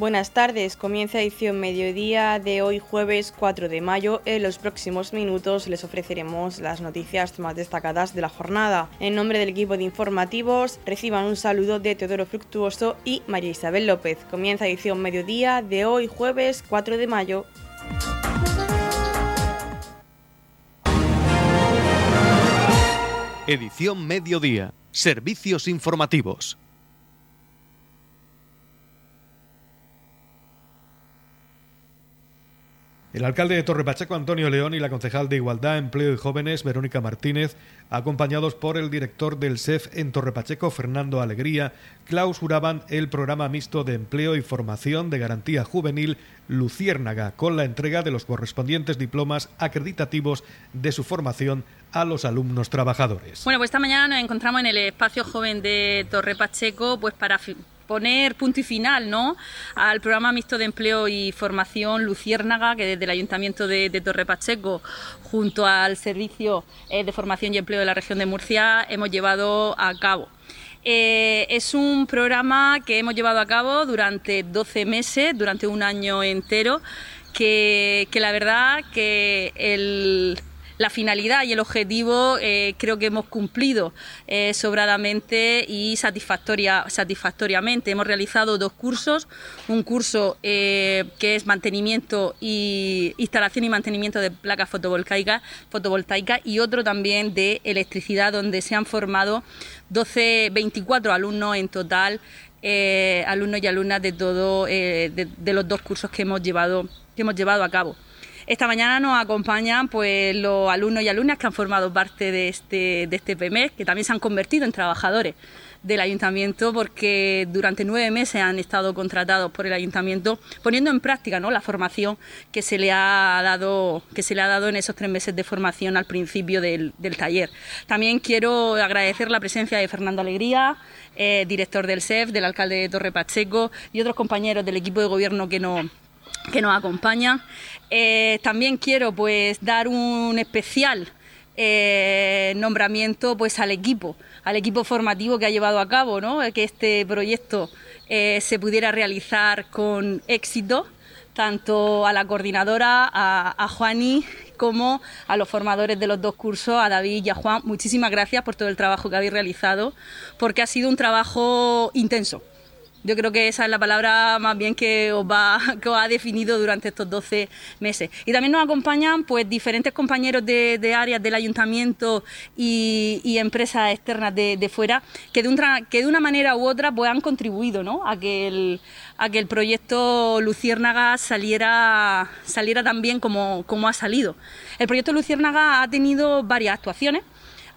Buenas tardes, comienza edición mediodía de hoy jueves 4 de mayo. En los próximos minutos les ofreceremos las noticias más destacadas de la jornada. En nombre del equipo de informativos, reciban un saludo de Teodoro Fructuoso y María Isabel López. Comienza edición mediodía de hoy jueves 4 de mayo. Edición mediodía. Servicios informativos. El alcalde de Torre Pacheco, Antonio León, y la concejal de Igualdad, Empleo y Jóvenes, Verónica Martínez, acompañados por el director del SEF en Torre Pacheco, Fernando Alegría, clausuraban el programa mixto de empleo y formación de garantía juvenil Luciérnaga, con la entrega de los correspondientes diplomas acreditativos de su formación a los alumnos trabajadores. Bueno, pues esta mañana nos encontramos en el espacio joven de Torre Pacheco pues para poner punto y final ¿no? al programa mixto de empleo y formación Luciérnaga, que desde el Ayuntamiento de, Torre Pacheco, junto al Servicio eh, de Formación y Empleo de la región de Murcia, hemos llevado a cabo. Eh, es un programa que hemos llevado a cabo durante 12 meses, durante un año entero, que, que la verdad que el la finalidad y el objetivo eh, creo que hemos cumplido eh, sobradamente y satisfactoria, satisfactoriamente. Hemos realizado dos cursos, un curso eh, que es mantenimiento y instalación y mantenimiento de placas fotovoltaicas, fotovoltaicas y otro también de electricidad donde se han formado 12, 24 alumnos en total alumnos y alumnas de todo de, de, los dos cursos que hemos llevado que hemos llevado a cabo. Esta mañana nos acompañan pues, los alumnos y alumnas que han formado parte de este, de este que también se han convertido en trabajadores del ayuntamiento porque durante nueve meses han estado contratados por el ayuntamiento poniendo en práctica ¿no? la formación que se le ha dado que se le ha dado en esos tres meses de formación al principio del, taller. También quiero agradecer la presencia de Fernando Alegría, eh, director del SEF, del alcalde de Torre Pacheco y otros compañeros del equipo de gobierno que nos que nos acompañan. Eh, también quiero pues dar un especial eh, nombramiento pues al equipo, al equipo formativo que ha llevado a cabo, ¿no? que este proyecto eh, se pudiera realizar con éxito, tanto a la coordinadora, a, a Juani, como a los formadores de los dos cursos, a David y a Juan. Muchísimas gracias por todo el trabajo que habéis realizado, porque ha sido un trabajo intenso yo creo que esa es la palabra más bien que os, va, que os ha definido durante estos 12 meses. Y también nos acompañan pues diferentes compañeros de, áreas del ayuntamiento y, empresas externas de, fuera que de, un, que de una manera u otra pues han contribuido ¿no? a, que el, a que el proyecto Luciérnaga saliera, saliera tan bien como, como ha salido. El proyecto Luciérnaga ha tenido varias actuaciones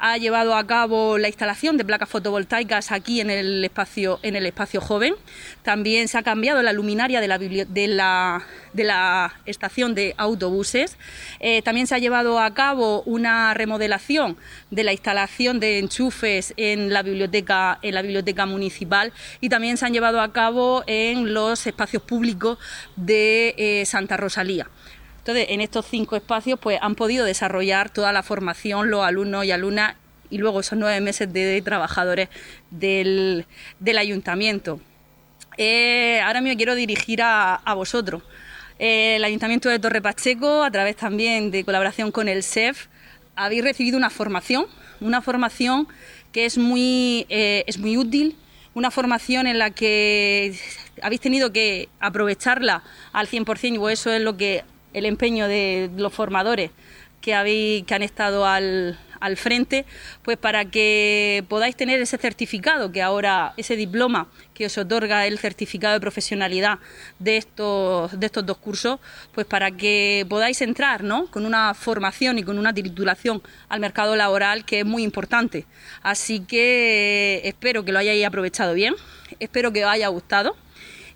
ha llevado a cabo la instalación de placas fotovoltaicas aquí en el espacio, en el espacio joven. También se ha cambiado la luminaria de la, estación de autobuses. Eh, también se ha llevado a cabo una remodelación de la instalación de enchufes en la biblioteca, en la biblioteca municipal y también se han llevado a cabo en los espacios públicos de eh, Santa Rosalía. Entonces, en estos cinco espacios pues, han podido desarrollar toda la formación los alumnos y alumnas y luego esos nueve meses de trabajadores del, ayuntamiento. Eh, ahora me quiero dirigir a, vosotros. Eh, el Ayuntamiento de Torre Pacheco, a través también de colaboración con el SEF, habéis recibido una formación, una formación que es muy, eh, es muy útil, una formación en la que habéis tenido que aprovecharla al 100% y eso es lo que el empeño de los formadores que, habéis, que han estado al, al frente, pues para que podáis tener ese certificado, que ahora ese diploma que os otorga el certificado de profesionalidad de estos, de estos dos cursos, pues para que podáis entrar ¿no? con una formación y con una titulación al mercado laboral que es muy importante. Así que espero que lo hayáis aprovechado bien, espero que os haya gustado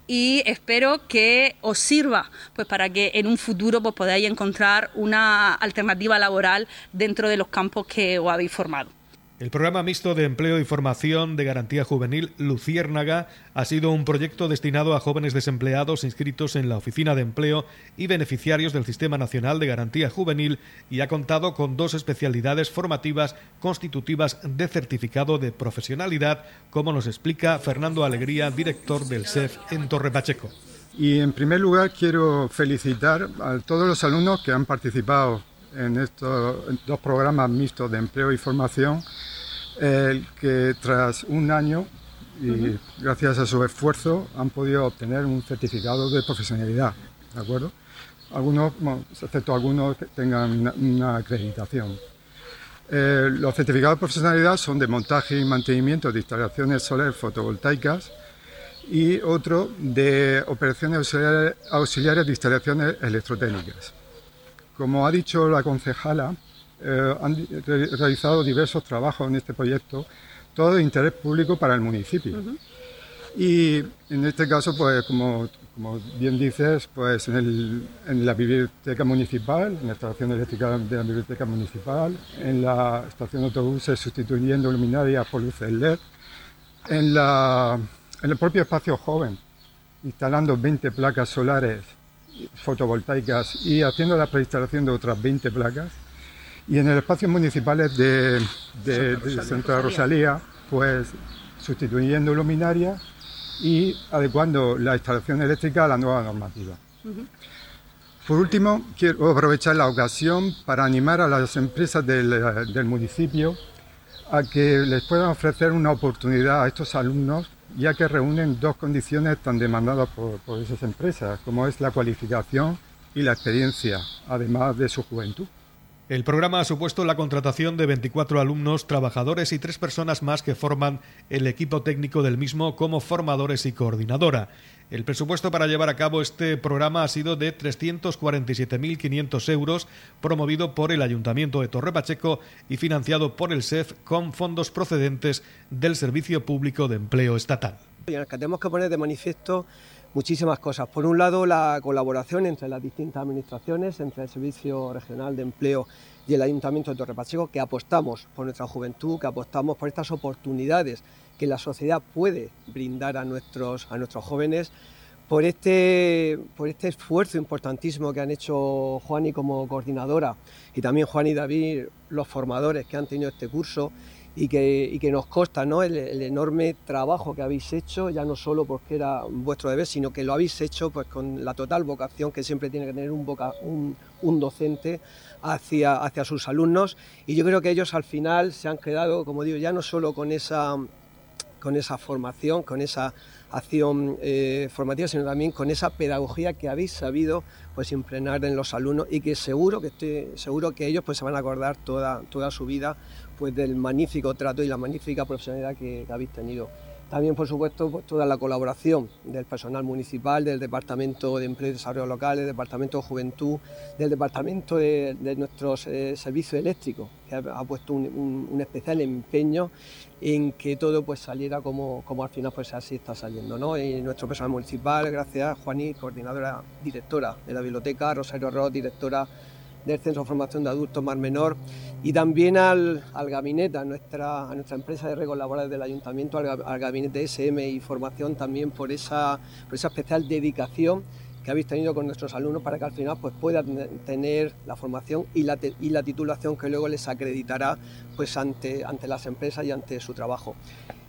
y espero que os sirva pues para que en un futuro pues, podáis encontrar una alternativa laboral dentro de los campos que os habéis formado. El programa mixto de empleo y formación de garantía juvenil Luciérnaga ha sido un proyecto destinado a jóvenes desempleados inscritos en la Oficina de Empleo y beneficiarios del Sistema Nacional de Garantía Juvenil y ha contado con dos especialidades formativas constitutivas de certificado de profesionalidad, como nos explica Fernando Alegría, director del SEF en Torre Pacheco. Y en primer lugar quiero felicitar a todos los alumnos que han participado en estos dos programas mixtos de empleo y formación, que tras un año y gracias a su esfuerzo han podido obtener un certificado de profesionalidad, ¿de acuerdo? Algunos, excepto algunos que tengan una, acreditación. Eh, los certificados de profesionalidad son de montaje y mantenimiento de instalaciones solares fotovoltaicas y otro de operaciones auxiliares, de instalaciones electrotécnicas. Como ha dicho la concejala, eh, han realizado diversos trabajos en este proyecto, todo de interés público para el municipio. Y en este caso, pues como, como bien dices, pues en, en, la biblioteca municipal, en la instalación eléctrica de la biblioteca municipal, en la estación de autobuses sustituyendo luminarias por luces LED, en la en el propio espacio joven, instalando 20 placas solares fotovoltaicas y haciendo la preinstalación de otras 20 placas. Y en el espacio municipales de, de, Santa Rosalía, pues sustituyendo luminarias y adecuando la instalación eléctrica a la nueva normativa. Por último, quiero aprovechar la ocasión para animar a las empresas del, del municipio a que les puedan ofrecer una oportunidad a estos alumnos ya que reúnen dos condiciones tan demandadas por, esas empresas, como es la cualificación y la experiencia, además de su juventud. El programa ha supuesto la contratación de 24 alumnos, trabajadores y tres personas más que forman el equipo técnico del mismo como formadores y coordinadora. El presupuesto para llevar a cabo este programa ha sido de 347.500 euros, promovido por el Ayuntamiento de Torre Pacheco y financiado por el SEF con fondos procedentes del Servicio Público de Empleo Estatal. tenemos que poner de manifiesto muchísimas cosas. Por un lado, la colaboración entre las distintas administraciones, entre el Servicio Regional de Empleo y el Ayuntamiento de Torre Pacheco, que apostamos por nuestra juventud, que apostamos por estas oportunidades que la sociedad puede brindar a nuestros, a nuestros jóvenes por este, por este esfuerzo importantísimo que han hecho Juan y como coordinadora y también Juan y David, los formadores que han tenido este curso y que, que nos consta ¿no? El, enorme trabajo que habéis hecho, ya no solo porque era vuestro deber, sino que lo habéis hecho pues, con la total vocación que siempre tiene que tener un, un, un docente hacia, hacia sus alumnos y yo creo que ellos al final se han quedado, como digo, ya no solo con esa con esa formación, con esa acción eh, formativa, sino también con esa pedagogía que habéis sabido pues impregnar en los alumnos y que seguro que estoy seguro que ellos pues se van a acordar toda, toda su vida pues del magnífico trato y la magnífica profesionalidad que habéis tenido. También, por supuesto, pues, toda la colaboración del personal municipal, del Departamento de Empleo y Desarrollo Local, del Departamento de Juventud, del Departamento de, nuestros eh, servicios eléctricos, que ha, puesto un, especial empeño en que todo pues saliera como, como al final pues así está saliendo. ¿no? Y nuestro personal municipal, gracias a Juaní, coordinadora directora de la biblioteca, Rosario Ross, directora del Centro de Formación de Adultos Mar Menor y también al, al gabinete, a nuestra, a nuestra empresa de regos laborales del ayuntamiento, al, gabinete SM y formación también por esa, por esa especial dedicación que habéis tenido con nuestros alumnos para que al final pues, puedan tener la formación y la, y la titulación que luego les acreditará pues, ante, ante las empresas y ante su trabajo.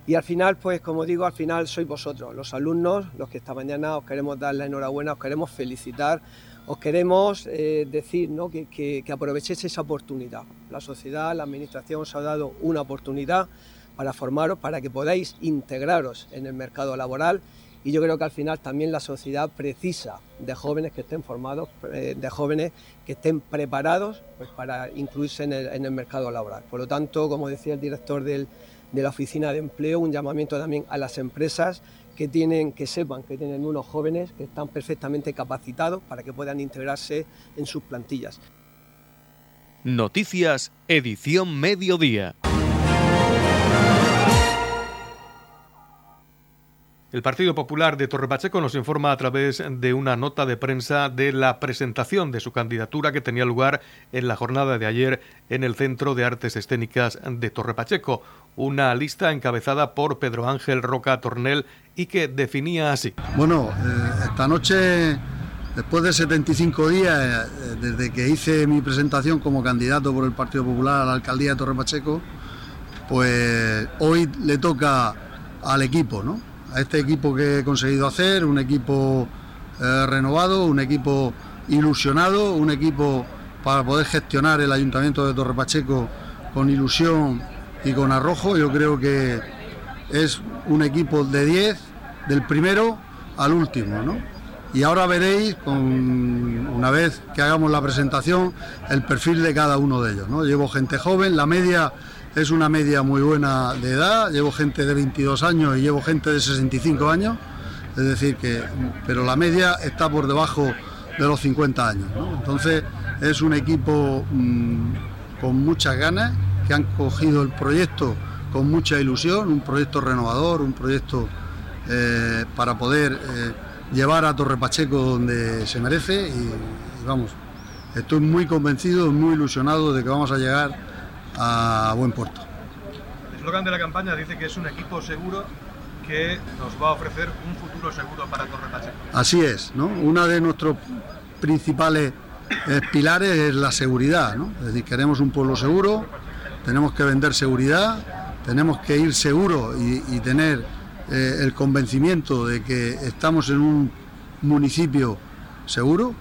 Y al final, pues como digo, al final sois vosotros, los alumnos, los que esta mañana os queremos dar la enhorabuena, os queremos felicitar os queremos eh, decir que, aprovechéis esa oportunidad. La sociedad, la administración os ha dado una oportunidad para formaros, para que podáis integraros en el mercado laboral y yo creo que al final también la sociedad precisa de jóvenes que estén formados, eh, de jóvenes que estén preparados pues, para incluirse en el, mercado laboral. Por lo tanto, como decía el director de la oficina de empleo, un llamamiento también a las empresas que tienen, que sepan que tienen unos jóvenes que están perfectamente capacitados para que puedan integrarse en sus plantillas. Noticias, edición mediodía. El Partido Popular de Torrepacheco nos informa a través de una nota de prensa de la presentación de su candidatura que tenía lugar en la jornada de ayer en el Centro de Artes Escénicas de Torrepacheco, una lista encabezada por Pedro Ángel Roca Tornel y que definía así. Bueno, eh, esta noche, después de 75 días eh, desde que hice mi presentación como candidato por el Partido Popular a la alcaldía de Torrepacheco, pues hoy le toca al equipo, ¿no? Este equipo que he conseguido hacer, un equipo eh, renovado, un equipo ilusionado, un equipo para poder gestionar el ayuntamiento de Torre Pacheco con ilusión y con arrojo. Yo creo que es un equipo de 10, del primero al último, ¿no? Y ahora veréis, una vez que hagamos la presentación, el perfil de cada uno de ellos. ¿no? Llevo gente joven, la media es una media muy buena de edad, llevo gente de 22 años y llevo gente de 65 años, es decir, que, pero la media está por debajo de los 50 años. Entonces es un equipo mm, con muchas ganas, que han cogido el proyecto con mucha ilusión, un proyecto renovador, un proyecto eh, para poder eh, llevar a Torre Pacheco donde se merece y, vamos, estoy muy convencido, muy ilusionado de que vamos a llegar a buen puerto. El eslogan de la campaña dice que es un equipo seguro que nos va a ofrecer un futuro seguro para Torre Pacheco. Así es, ¿no? Una de nuestros principales eh, pilares es la seguridad, ¿no? Es decir, queremos un pueblo seguro, tenemos que vender seguridad, tenemos que ir seguro y tener eh, el convencimiento de que estamos en un municipio seguro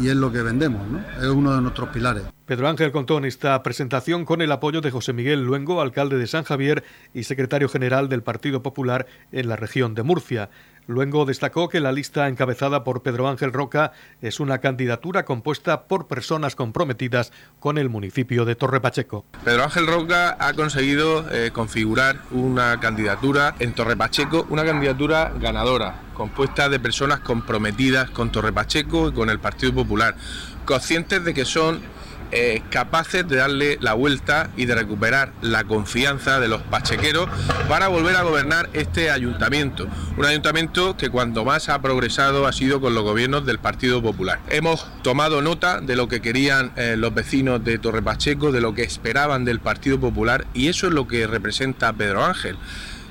y es lo que vendemos, ¿no? es uno de nuestros pilares. Pedro Ángel contó en esta presentación con el apoyo de José Miguel Luengo, alcalde de San Javier y secretario general del Partido Popular en la región de Murcia. Luengo destacó que la lista encabezada por Pedro Ángel Roca es una candidatura compuesta por personas comprometidas con el municipio de Torre Pacheco. Pedro Ángel Roca ha conseguido eh, configurar una candidatura en Torre Pacheco, una candidatura ganadora, compuesta de personas comprometidas con Torre Pacheco y con el Partido Popular, conscientes de que son eh, capaces de darle la vuelta y de recuperar la confianza de los pachequeros para volver a gobernar este ayuntamiento. Un ayuntamiento que cuando más ha progresado ha sido con los gobiernos del Partido Popular. Hemos tomado nota de lo que querían eh, los vecinos de Torre Pacheco, de lo que esperaban del Partido Popular y eso es lo que representa Pedro Ángel.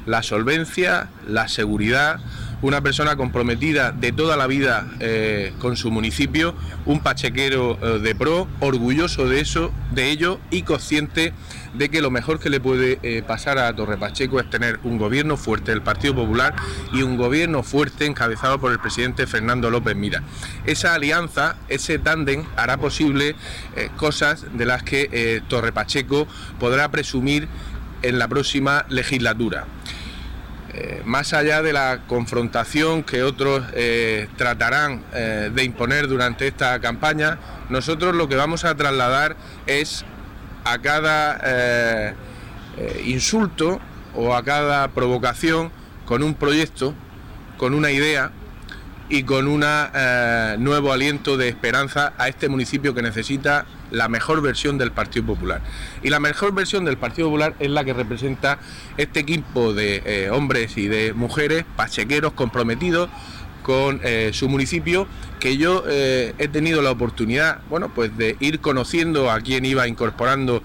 La solvencia, la seguridad, una persona comprometida de toda la vida eh, con su municipio, un pachequero eh, de pro, orgulloso de eso, de ello y consciente de que lo mejor que le puede eh, pasar a Torre Pacheco es tener un gobierno fuerte del Partido Popular y un gobierno fuerte encabezado por el presidente Fernando López Mira. Esa alianza, ese tándem hará posible cosas de las que Torre Pacheco podrá presumir en la próxima legislatura. Eh, más allá de la confrontación que otros eh, tratarán eh, de imponer durante esta campaña, nosotros lo que vamos a trasladar es a cada insulto o a cada provocación con un proyecto, con una idea y con un nuevo aliento de esperanza a este municipio que necesita la mejor versión del Partido Popular. Y la mejor versión del Partido Popular es la que representa este equipo de eh, hombres y de mujeres pachequeros comprometidos con eh, su municipio que yo eh, he tenido la oportunidad bueno pues de ir conociendo a quien iba incorporando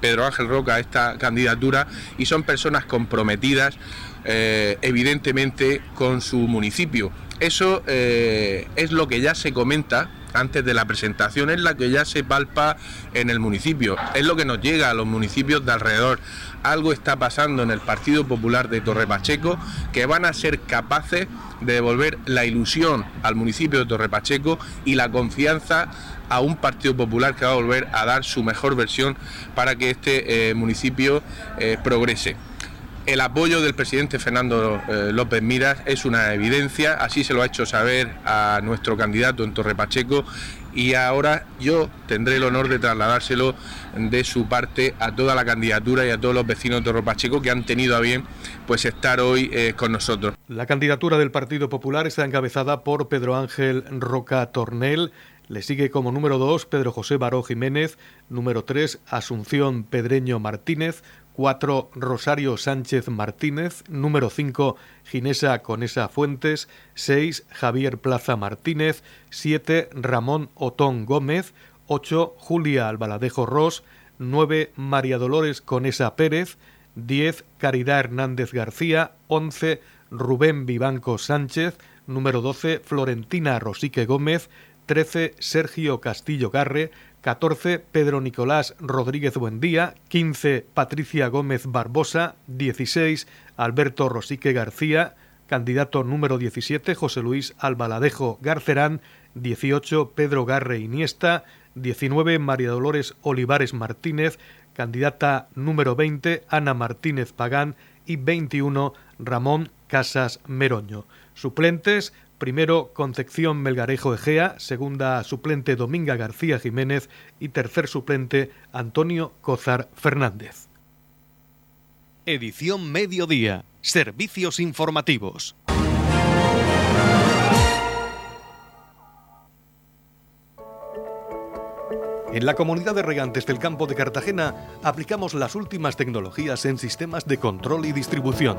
Pedro Ángel Roca a esta candidatura y son personas comprometidas evidentemente con su municipio eso es lo que ya se comenta antes de la presentación es la que ya se palpa en el municipio, es lo que nos llega a los municipios de alrededor. Algo está pasando en el Partido Popular de Torre Pacheco que van a ser capaces de devolver la ilusión al municipio de Torre Pacheco y la confianza a un Partido Popular que va a volver a dar su mejor versión para que este eh, municipio eh, progrese. El apoyo del presidente Fernando eh, López Miras es una evidencia, así se lo ha hecho saber a nuestro candidato en Torre Pacheco y ahora yo tendré el honor de trasladárselo de su parte a toda la candidatura y a todos los vecinos de Torre Pacheco que han tenido a bien pues estar hoy eh, con nosotros. La candidatura del Partido Popular está encabezada por Pedro Ángel Roca Tornel. Le sigue como número 2 Pedro José Baró Jiménez, número 3 Asunción Pedreño Martínez, 4 Rosario Sánchez Martínez, número 5 Ginesa Conesa Fuentes, 6 Javier Plaza Martínez, 7 Ramón Otón Gómez, 8 Julia Albaladejo Ross, 9 María Dolores Conesa Pérez, 10 Caridad Hernández García, 11 Rubén Vivanco Sánchez, número 12 Florentina Rosique Gómez, 13 Sergio Castillo Garre, 14 Pedro Nicolás Rodríguez Buendía, 15 Patricia Gómez Barbosa, 16 Alberto Rosique García, candidato número 17 José Luis Albaladejo Garcerán, 18 Pedro Garre Iniesta, 19 María Dolores Olivares Martínez, candidata número 20 Ana Martínez Pagán y 21 Ramón Casas Meroño. Suplentes Primero, Concepción Melgarejo Egea, segunda suplente Dominga García Jiménez y tercer suplente Antonio Cozar Fernández. Edición Mediodía. Servicios informativos. En la comunidad de regantes del campo de Cartagena aplicamos las últimas tecnologías en sistemas de control y distribución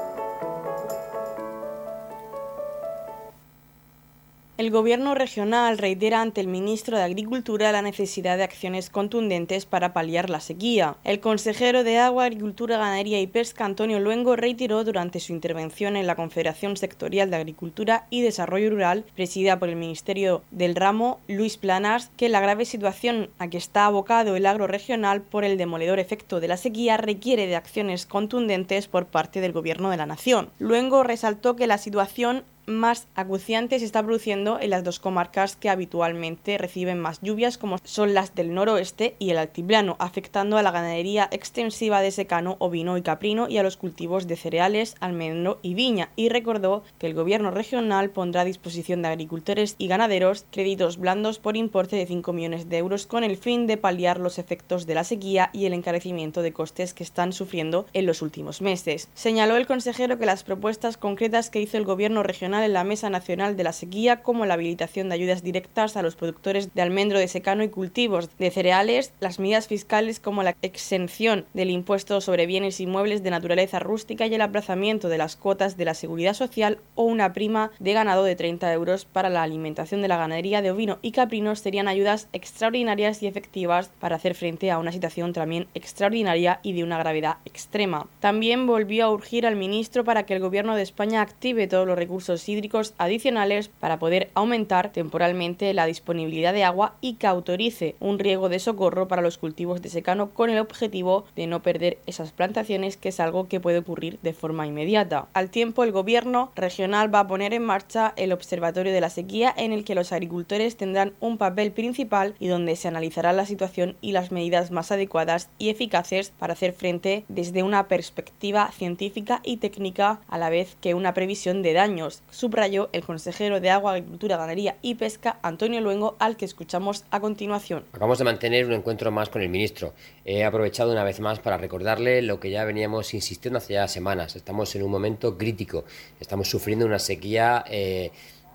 El Gobierno regional reitera ante el ministro de Agricultura la necesidad de acciones contundentes para paliar la sequía. El consejero de Agua, Agricultura, Ganadería y Pesca, Antonio Luengo, reiteró durante su intervención en la Confederación Sectorial de Agricultura y Desarrollo Rural, presidida por el Ministerio del Ramo, Luis Planas, que la grave situación a que está abocado el agro regional por el demoledor efecto de la sequía requiere de acciones contundentes por parte del Gobierno de la Nación. Luengo resaltó que la situación más acuciante se está produciendo en las dos comarcas que habitualmente reciben más lluvias, como son las del noroeste y el altiplano, afectando a la ganadería extensiva de secano, ovino y caprino y a los cultivos de cereales, almendro y viña, y recordó que el gobierno regional pondrá a disposición de agricultores y ganaderos créditos blandos por importe de 5 millones de euros con el fin de paliar los efectos de la sequía y el encarecimiento de costes que están sufriendo en los últimos meses. Señaló el consejero que las propuestas concretas que hizo el gobierno regional en la Mesa Nacional de la Sequía, como la habilitación de ayudas directas a los productores de almendro de secano y cultivos de cereales, las medidas fiscales como la exención del impuesto sobre bienes inmuebles de naturaleza rústica y el aplazamiento de las cuotas de la seguridad social o una prima de ganado de 30 euros para la alimentación de la ganadería de ovino y caprinos serían ayudas extraordinarias y efectivas para hacer frente a una situación también extraordinaria y de una gravedad extrema. También volvió a urgir al ministro para que el Gobierno de España active todos los recursos hídricos adicionales para poder aumentar temporalmente la disponibilidad de agua y que autorice un riego de socorro para los cultivos de secano con el objetivo de no perder esas plantaciones, que es algo que puede ocurrir de forma inmediata. Al tiempo, el gobierno regional va a poner en marcha el Observatorio de la Sequía en el que los agricultores tendrán un papel principal y donde se analizará la situación y las medidas más adecuadas y eficaces para hacer frente desde una perspectiva científica y técnica a la vez que una previsión de daños, subrayó el consejero de Agua, Agricultura, Ganadería y Pesca, Antonio Luengo, al que escuchamos a continuación. Acabamos de mantener un encuentro más con el ministro. He aprovechado una vez más para recordarle lo que ya veníamos insistiendo hace ya semanas. Estamos en un momento crítico, estamos sufriendo una sequía. Eh,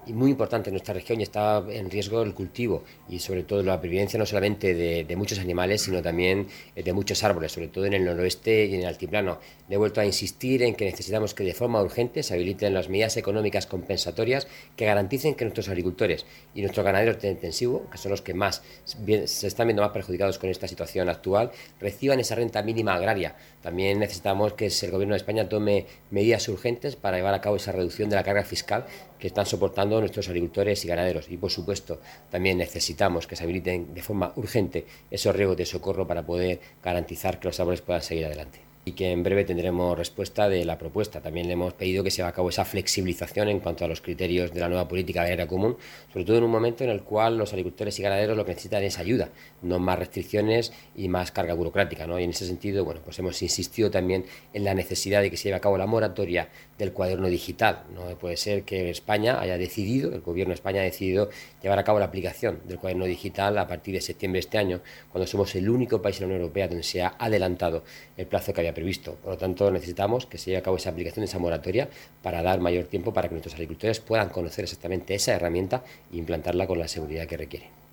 y muy importante en nuestra región y está en riesgo el cultivo y sobre todo la supervivencia no solamente de, muchos animales, sino también eh, de muchos árboles, sobre todo en el noroeste y en el altiplano. he vuelto a insistir en que necesitamos que de forma urgente se habiliten las medidas económicas compensatorias que garanticen que nuestros agricultores y nuestros ganaderos de intensivo, que son los que más se están viendo más perjudicados con esta situación actual, reciban esa renta mínima agraria. También necesitamos que el gobierno de España tome medidas urgentes para llevar a cabo esa reducción de la carga fiscal que están soportando nuestros agricultores y ganaderos. Y por supuesto, también necesitamos que se habiliten de forma urgente esos riegos de socorro para poder garantizar que los árboles puedan seguir adelante y que en breve tendremos respuesta de la propuesta. También le hemos pedido que se haga a cabo esa flexibilización en cuanto a los criterios de la nueva política agraria común, sobre todo en un momento en el cual los agricultores y ganaderos lo que necesitan es ayuda, no más restricciones y más carga burocrática. ¿no? Y en ese sentido, bueno, pues hemos insistido también en la necesidad de que se lleve a cabo la moratoria del cuaderno digital. No puede ser que España haya decidido, el gobierno de España ha decidido llevar a cabo la aplicación del cuaderno digital a partir de septiembre de este año, cuando somos el único país en la Unión Europea donde se ha adelantado el plazo que había previsto. Por lo tanto, necesitamos que se lleve a cabo esa aplicación, esa moratoria, para dar mayor tiempo para que nuestros agricultores puedan conocer exactamente esa herramienta e implantarla con la seguridad que requiere.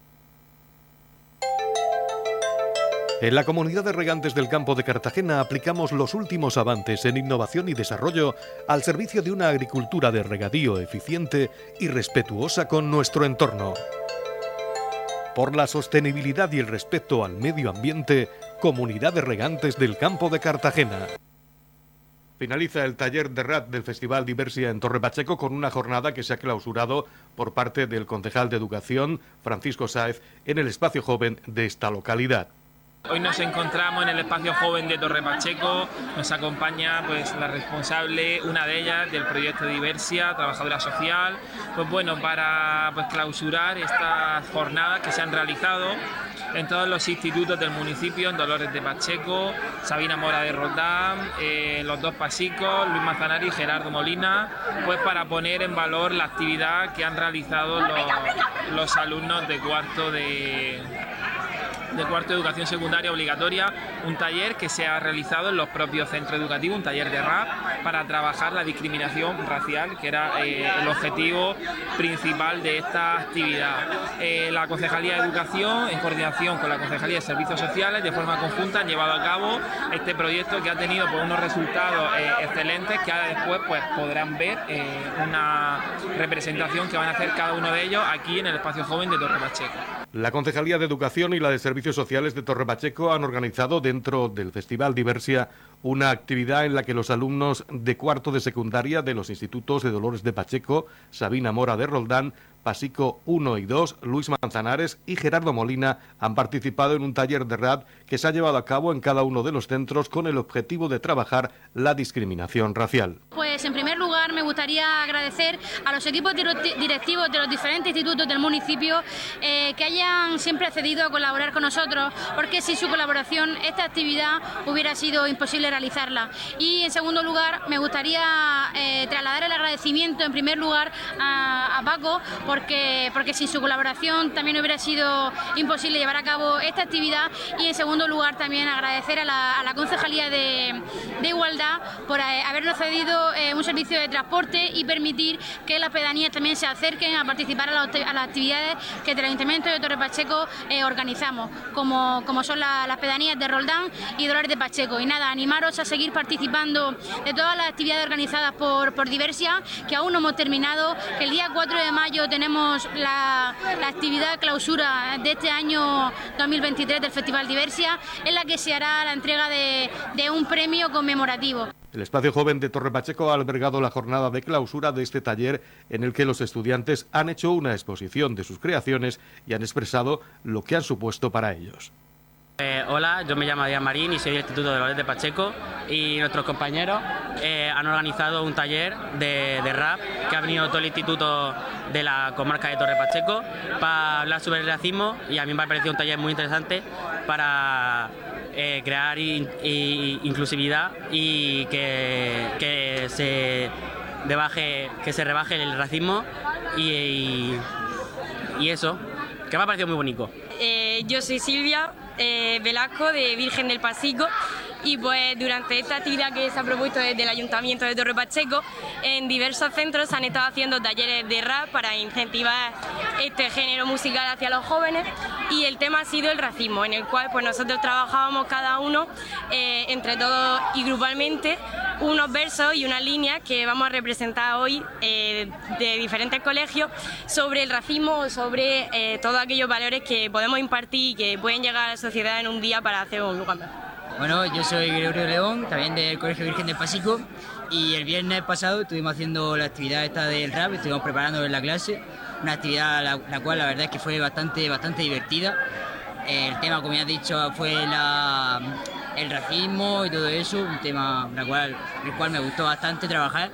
En la comunidad de regantes del campo de Cartagena aplicamos los últimos avances en innovación y desarrollo al servicio de una agricultura de regadío eficiente y respetuosa con nuestro entorno. por la sostenibilidad y el respeto al medio ambiente, Comunidad de Regantes del Campo de Cartagena. Finaliza el taller de RAT del Festival Diversia en Torre Pacheco con una jornada que se ha clausurado por parte del concejal de Educación, Francisco Sáez, en el espacio joven de esta localidad. Hoy nos encontramos en el espacio joven de Torre Pacheco, nos acompaña pues la responsable, una de ellas del proyecto Diversia, trabajadora social, pues bueno, para pues, clausurar estas jornadas que se han realizado en todos los institutos del municipio, en Dolores de Pacheco, Sabina Mora de Roldán, eh, los dos Pasicos, Luis Manzanari y Gerardo Molina, pues para poner en valor la actividad que han realizado los, los alumnos de cuarto de de cuarto educación secundaria obligatoria, un taller que se ha realizado en los propios centros educativos, un taller de rap para trabajar la discriminación racial, que era eh, el objetivo principal de esta actividad. Eh, la Concejalía de Educación, en coordinación con la Concejalía de Servicios Sociales, de forma conjunta han llevado a cabo este proyecto que ha tenido pues, unos resultados eh, excelentes que ahora después pues, podrán ver una representación que van a hacer cada uno de ellos aquí en el espacio joven de Torre Pacheco. La Concejalía de Educación y la de Servicios Sociales de Torre Pacheco han organizado dentro del Festival Diversia una actividad en la que los alumnos de cuarto de secundaria de los institutos de Dolores de Pacheco, Sabina Mora de Roldán, Pasico 1 y 2, Luis Manzanares y Gerardo Molina han participado en un taller de rap que se ha llevado a cabo en cada uno de los centros con el objetivo de trabajar la discriminación racial. Pues en primer lugar me gustaría agradecer a los equipos directivos de los diferentes institutos del municipio eh, que hayan siempre accedido a colaborar con nosotros, porque sin su colaboración esta actividad hubiera sido imposible realizarla. Y en segundo lugar me gustaría eh, trasladar el agradecimiento en primer lugar a, Paco porque, porque sin su colaboración también hubiera sido imposible llevar a cabo esta actividad y en segundo lugar también agradecer a la, Concejalía de, Igualdad por eh, habernos cedido eh, un servicio de transporte y permitir que las pedanías también se acerquen a participar a, las actividades que el Ayuntamiento de Torre Pacheco organizamos, como, como son las pedanías de Roldán y Dolores de Pacheco. Y nada, animaros a seguir participando de todas las actividades organizadas por, por Diversia, que aún no hemos terminado, el día 4 de mayo tenemos tenemos la, actividad clausura de este año 2023 del Festival Diversia, en la que se hará la entrega de, de un premio conmemorativo. El Espacio Joven de Torre Pacheco ha albergado la jornada de clausura de este taller en el que los estudiantes han hecho una exposición de sus creaciones y han expresado lo que han supuesto para ellos. Eh, hola, yo me llamo Díaz Marín y soy del Instituto de Valores de Pacheco y nuestros compañeros eh, han organizado un taller de, rap que ha venido todo el instituto de la comarca de Torre Pacheco para hablar sobre el racismo y a mí me ha parecido un taller muy interesante para eh, crear inclusividad y que, se debaje, que se rebaje el racismo y, y eso, que me ha parecido muy bonito. yo soy Silvia, eh, Velasco de Virgen del Pasico y pues durante esta actividad que se ha propuesto desde el Ayuntamiento de Torre Pacheco, en diversos centros se han estado haciendo talleres de rap para incentivar este género musical hacia los jóvenes y el tema ha sido el racismo, en el cual pues nosotros trabajábamos cada uno eh, entre todos y grupalmente unos versos y unas líneas que vamos a representar hoy eh, de diferentes colegios sobre el racismo sobre eh, todos aquellos valores que podemos impartir y que pueden llegar a la sociedad en un día para hacer un lugar mejor. Bueno, yo soy Gregorio León, también del Colegio Virgen del Pasico, y el viernes pasado estuvimos haciendo la actividad esta del rap, estuvimos preparando en la clase, una actividad la, cual la verdad es que fue bastante, bastante divertida. El tema, como ya has dicho, fue el racismo y todo eso, un tema la cual, el cual me gustó bastante trabajar.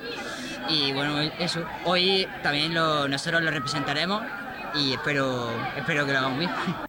Y bueno, eso, hoy también nosotros lo representaremos y espero, espero que lo hagamos bien.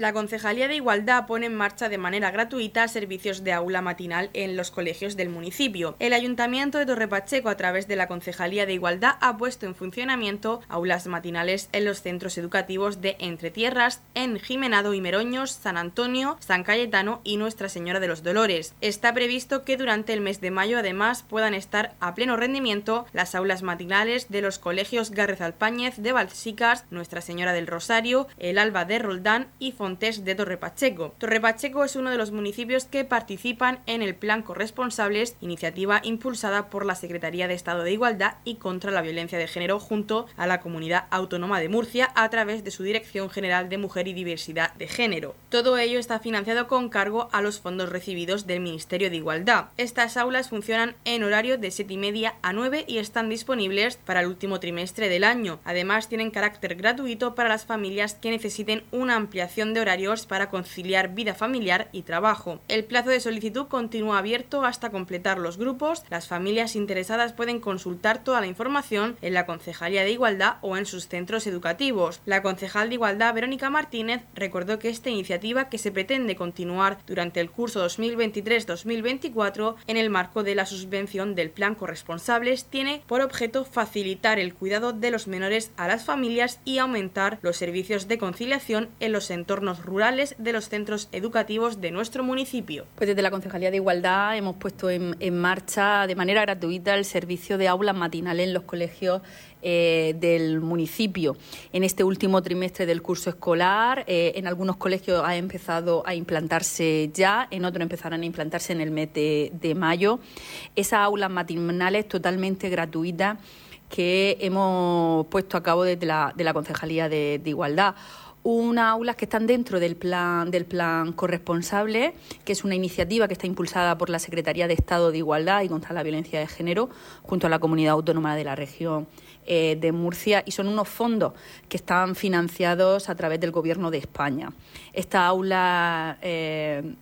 La Concejalía de Igualdad pone en marcha de manera gratuita servicios de aula matinal en los colegios del municipio. El Ayuntamiento de Torrepacheco, a través de la Concejalía de Igualdad, ha puesto en funcionamiento aulas matinales en los centros educativos de Entre Tierras, en Jimenado y Meroños, San Antonio, San Cayetano y Nuestra Señora de los Dolores. Está previsto que durante el mes de mayo, además, puedan estar a pleno rendimiento las aulas matinales de los colegios Gárrez Alpáñez de Balsicas, Nuestra Señora del Rosario, el Alba de Roldán y Fontana Montes de Torre Pacheco. Torre Pacheco es uno de los municipios que participan en el Plan Corresponsables, iniciativa impulsada por la Secretaría de Estado de Igualdad y contra la Violencia de Género junto a la Comunidad Autónoma de Murcia a través de su Dirección General de Mujer y Diversidad de Género. Todo ello está financiado con cargo a los fondos recibidos del Ministerio de Igualdad. Estas aulas funcionan en horario de 7 y media a 9 y están disponibles para el último trimestre del año. Además, tienen carácter gratuito para las familias que necesiten una ampliación de horarios para conciliar vida familiar y trabajo. El plazo de solicitud continúa abierto hasta completar los grupos. Las familias interesadas pueden consultar toda la información en la Concejalía de Igualdad o en sus centros educativos. La concejal de Igualdad, Verónica Martínez, recordó que esta iniciativa, que se pretende continuar durante el curso 2023-2024 en el marco de la subvención del Plan Corresponsables, tiene por objeto facilitar el cuidado de los menores a las familias y aumentar los servicios de conciliación en los entornos rurales de los centros educativos de nuestro municipio. Pues desde la Concejalía de Igualdad hemos puesto en, marcha de manera gratuita el servicio de aulas matinales en los colegios eh, del municipio. En este último trimestre del curso escolar, eh, en algunos colegios ha empezado a implantarse ya, en otros empezarán a implantarse en el mes de, mayo. Esas aulas matinales totalmente gratuitas que hemos puesto a cabo desde la, de la Concejalía de Igualdad unas aulas que están dentro del plan del plan corresponsable, que es una iniciativa que está impulsada por la Secretaría de Estado de Igualdad y contra la Violencia de Género, junto a la Comunidad Autónoma de la Región eh, de Murcia y son unos fondos que están financiados a través del Gobierno de España. Estas aulas eh,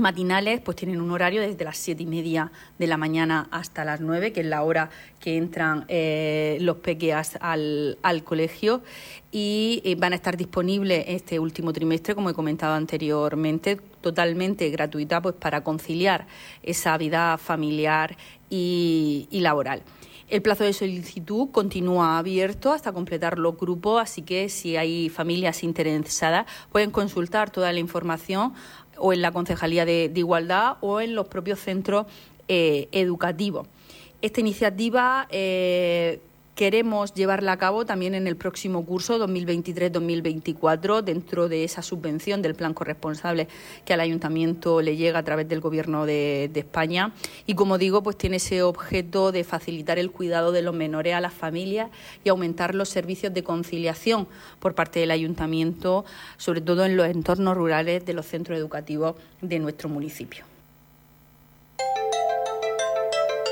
matinales pues tienen un horario desde las siete y media de la mañana hasta las nueve, que es la hora que entran eh, los pequeas al, al colegio y van a estar disponibles este último trimestre, como he comentado anteriormente, totalmente gratuita pues para conciliar esa vida familiar y laboral. El plazo de solicitud continúa abierto hasta completar los grupos, así que si hay familias interesadas pueden consultar toda la información o en la Concejalía de, Igualdad o en los propios centros eh, educativos. Esta iniciativa eh, queremos llevarla a cabo también en el próximo curso 2023-2024 dentro de esa subvención del plan corresponsable que al ayuntamiento le llega a través del gobierno de, España y como digo pues tiene ese objeto de facilitar el cuidado de los menores a las familias y aumentar los servicios de conciliación por parte del ayuntamiento sobre todo en los entornos rurales de los centros educativos de nuestro municipio.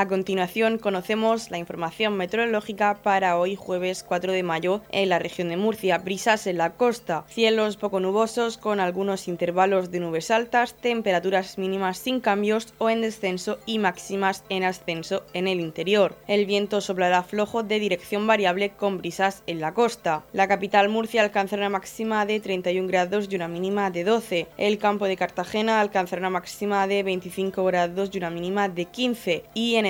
A continuación conocemos la información meteorológica para hoy jueves 4 de mayo en la región de Murcia. Brisas en la costa, cielos poco nubosos con algunos intervalos de nubes altas, temperaturas mínimas sin cambios o en descenso y máximas en ascenso en el interior. El viento soplará flojo de dirección variable con brisas en la costa. La capital Murcia alcanzará una máxima de 31 grados y una mínima de 12. El campo de Cartagena alcanzará una máxima de 25 grados y una mínima de 15. Y en